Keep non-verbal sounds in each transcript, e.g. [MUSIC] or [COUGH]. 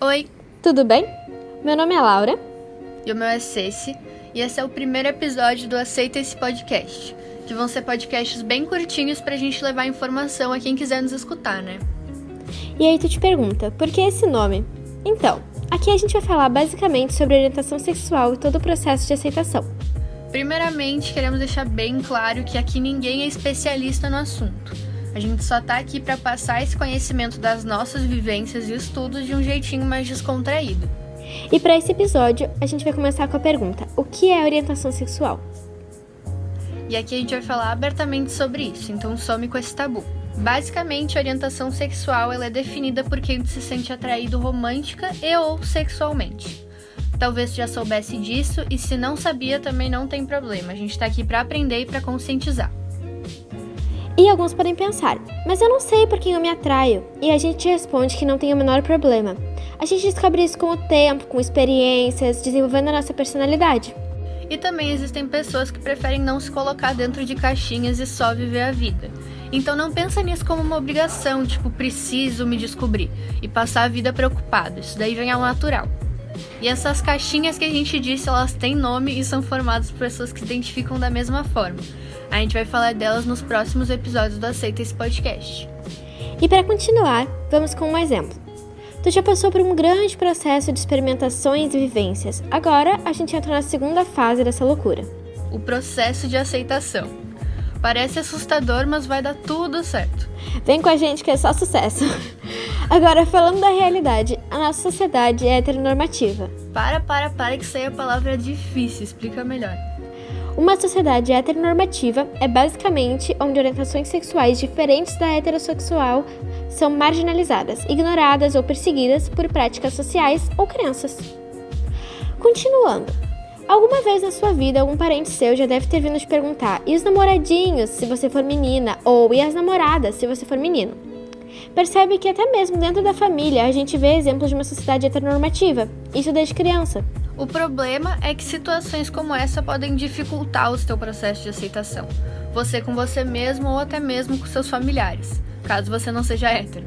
Oi, Tudo bem? Meu nome é Laura. e o meu é Ceci, e esse é o primeiro episódio do Aceita esse Podcast, que vão ser podcasts bem curtinhos pra gente levar informação a quem quiser nos escutar, né? E aí tu te pergunta, por que esse nome? Então, aqui a gente vai falar basicamente sobre orientação sexual e todo o processo de aceitação. Primeiramente, queremos deixar bem claro que aqui ninguém é especialista no assunto. A gente só tá aqui pra passar esse conhecimento das nossas vivências e estudos de um jeitinho mais descontraído. E para esse episódio, a gente vai começar com a pergunta: o que é orientação sexual? E aqui a gente vai falar abertamente sobre isso, então some com esse tabu. Basicamente, a orientação sexual ela é definida por quem se sente atraído romântica e ou sexualmente. Talvez já soubesse disso e se não sabia também não tem problema. A gente tá aqui pra aprender e pra conscientizar. E alguns podem pensar, mas eu não sei por quem eu me atraio. E a gente responde que não tem o menor problema. A gente descobre isso com o tempo, com experiências, desenvolvendo a nossa personalidade. E também existem pessoas que preferem não se colocar dentro de caixinhas e só viver a vida. Então não pensa nisso como uma obrigação, tipo, preciso me descobrir e passar a vida preocupado. Isso daí vem ao natural. E essas caixinhas que a gente disse, elas têm nome e são formadas por pessoas que se identificam da mesma forma. A gente vai falar delas nos próximos episódios do Aceita esse podcast. E para continuar, vamos com um exemplo. Tu já passou por um grande processo de experimentações e vivências. Agora a gente entra na segunda fase dessa loucura. O processo de aceitação. Parece assustador, mas vai dar tudo certo. Vem com a gente que é só sucesso. [LAUGHS] Agora, falando da realidade, a nossa sociedade é heteronormativa. Para, para, para, que isso aí é palavra difícil, explica melhor. Uma sociedade heteronormativa é basicamente onde orientações sexuais diferentes da heterossexual são marginalizadas, ignoradas ou perseguidas por práticas sociais ou crenças. Continuando. Alguma vez na sua vida, algum parente seu já deve ter vindo te perguntar: e os namoradinhos, se você for menina? Ou e as namoradas, se você for menino? Percebe que até mesmo dentro da família a gente vê exemplos de uma sociedade heteronormativa, isso desde criança. O problema é que situações como essa podem dificultar o seu processo de aceitação. Você com você mesmo ou até mesmo com seus familiares, caso você não seja hétero.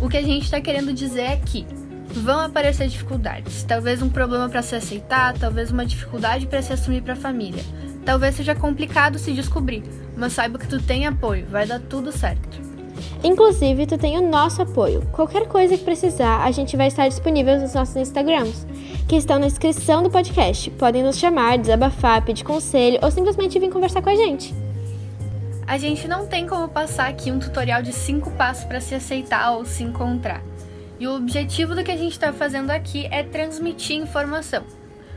O que a gente está querendo dizer é que vão aparecer dificuldades. Talvez um problema para se aceitar, talvez uma dificuldade para se assumir para a família. Talvez seja complicado se descobrir, mas saiba que tu tem apoio, vai dar tudo certo. Inclusive, tu tem o nosso apoio. Qualquer coisa que precisar, a gente vai estar disponível nos nossos Instagrams, que estão na descrição do podcast. Podem nos chamar, desabafar, pedir conselho ou simplesmente vir conversar com a gente. A gente não tem como passar aqui um tutorial de 5 passos para se aceitar ou se encontrar. E o objetivo do que a gente está fazendo aqui é transmitir informação,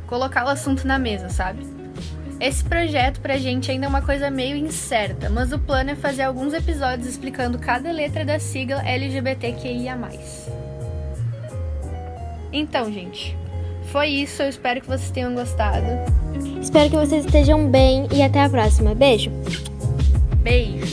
colocar o assunto na mesa, sabe? Esse projeto pra gente ainda é uma coisa meio incerta, mas o plano é fazer alguns episódios explicando cada letra da sigla LGBTQIA. Então, gente, foi isso. Eu espero que vocês tenham gostado. Espero que vocês estejam bem e até a próxima. Beijo! Beijos!